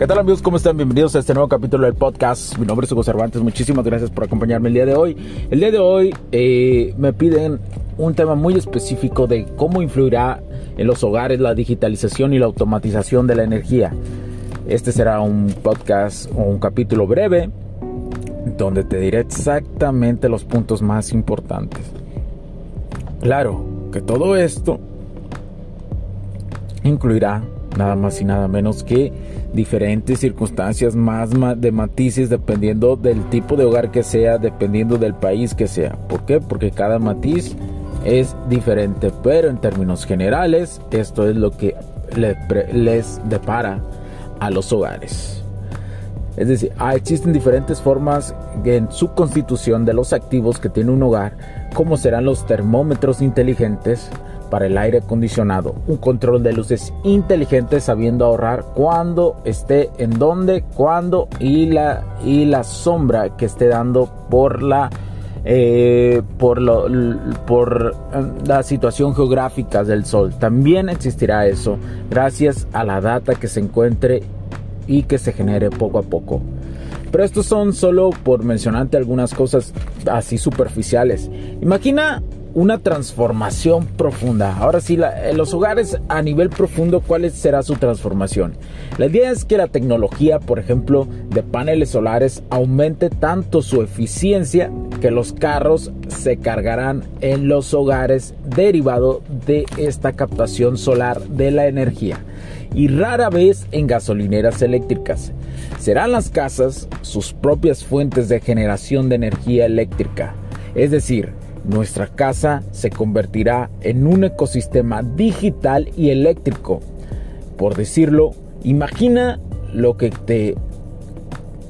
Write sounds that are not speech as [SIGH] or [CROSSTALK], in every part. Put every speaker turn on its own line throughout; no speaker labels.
¿Qué tal amigos? ¿Cómo están? Bienvenidos a este nuevo capítulo del podcast. Mi nombre es Hugo Cervantes. Muchísimas gracias por acompañarme el día de hoy. El día de hoy eh, me piden un tema muy específico de cómo influirá en los hogares la digitalización y la automatización de la energía. Este será un podcast o un capítulo breve donde te diré exactamente los puntos más importantes. Claro que todo esto incluirá nada más y nada menos que diferentes circunstancias más de matices dependiendo del tipo de hogar que sea, dependiendo del país que sea. ¿Por qué? Porque cada matiz es diferente, pero en términos generales esto es lo que les depara a los hogares. Es decir, ah, existen diferentes formas en su constitución de los activos que tiene un hogar, como serán los termómetros inteligentes, para el aire acondicionado, un control de luces inteligente sabiendo ahorrar cuando esté en dónde, cuándo y la, y la sombra que esté dando por la eh, por, lo, por eh, la situación geográfica del sol. También existirá eso gracias a la data que se encuentre y que se genere poco a poco. Pero estos son solo por mencionarte algunas cosas así superficiales. Imagina una transformación profunda. Ahora sí, en los hogares a nivel profundo, ¿cuál será su transformación? La idea es que la tecnología, por ejemplo, de paneles solares aumente tanto su eficiencia que los carros se cargarán en los hogares derivado de esta captación solar de la energía y rara vez en gasolineras eléctricas. Serán las casas sus propias fuentes de generación de energía eléctrica. Es decir, nuestra casa se convertirá en un ecosistema digital y eléctrico. Por decirlo, imagina lo que te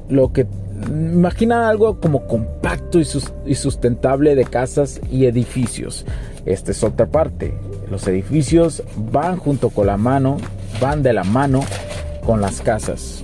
lo que imagina algo como compacto y, sustentable de casas y edificios. Esta es otra parte. Los edificios van junto con la mano, van de la mano con las casas.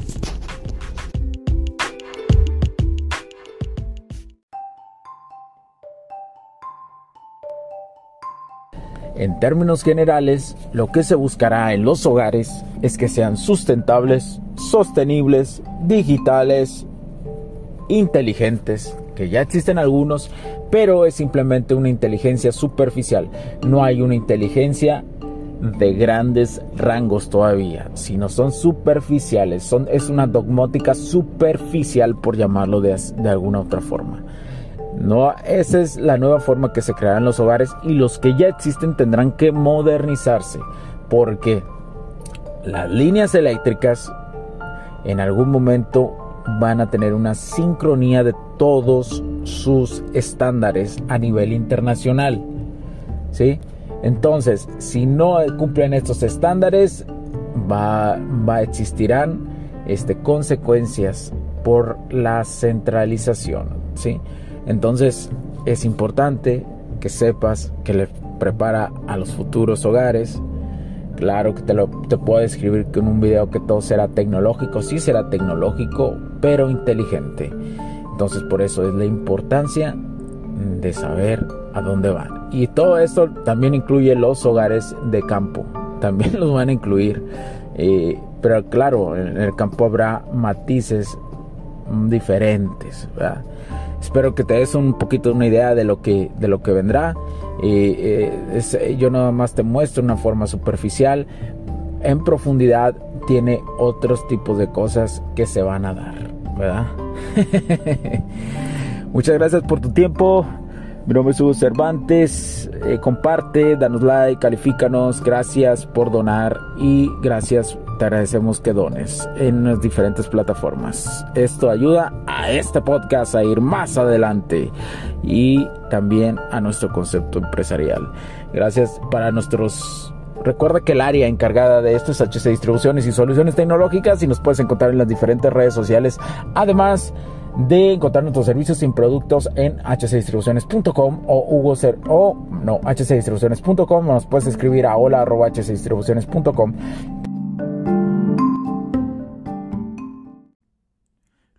En términos generales, lo que se buscará en los hogares es que sean sustentables, sostenibles, digitales, inteligentes, que ya existen algunos, pero es simplemente una inteligencia superficial. No hay una inteligencia de grandes rangos todavía, sino son superficiales, son, es una dogmática superficial por llamarlo de, de alguna otra forma. No, esa es la nueva forma que se crearán los hogares y los que ya existen tendrán que modernizarse porque las líneas eléctricas en algún momento van a tener una sincronía de todos sus estándares a nivel internacional. ¿Sí? Entonces, si no cumplen estos estándares, va, va existirán este, consecuencias por la centralización. ¿sí? Entonces es importante que sepas que le prepara a los futuros hogares. Claro que te, lo, te puedo describir con un video que todo será tecnológico, sí será tecnológico, pero inteligente. Entonces por eso es la importancia de saber a dónde van. Y todo esto también incluye los hogares de campo, también [LAUGHS] los van a incluir. Eh, pero claro, en el campo habrá matices diferentes. Espero que te des un poquito una idea de lo que, de lo que vendrá. Eh, yo nada más te muestro una forma superficial. En profundidad tiene otros tipos de cosas que se van a dar, ¿verdad? [LAUGHS] Muchas gracias por tu tiempo. Mi nombre es Hugo Cervantes. Eh, comparte, danos like, califícanos. Gracias por donar y gracias, te agradecemos que dones en las diferentes plataformas. Esto ayuda a este podcast a ir más adelante y también a nuestro concepto empresarial. Gracias para nuestros Recuerda que el área encargada de esto es HC Distribuciones y Soluciones Tecnológicas y nos puedes encontrar en las diferentes redes sociales. Además, de encontrar nuestros servicios y productos en hcdistribuciones.com o Hugo o no, hcdistribuciones.com nos puedes escribir a hola hcdistribuciones.com.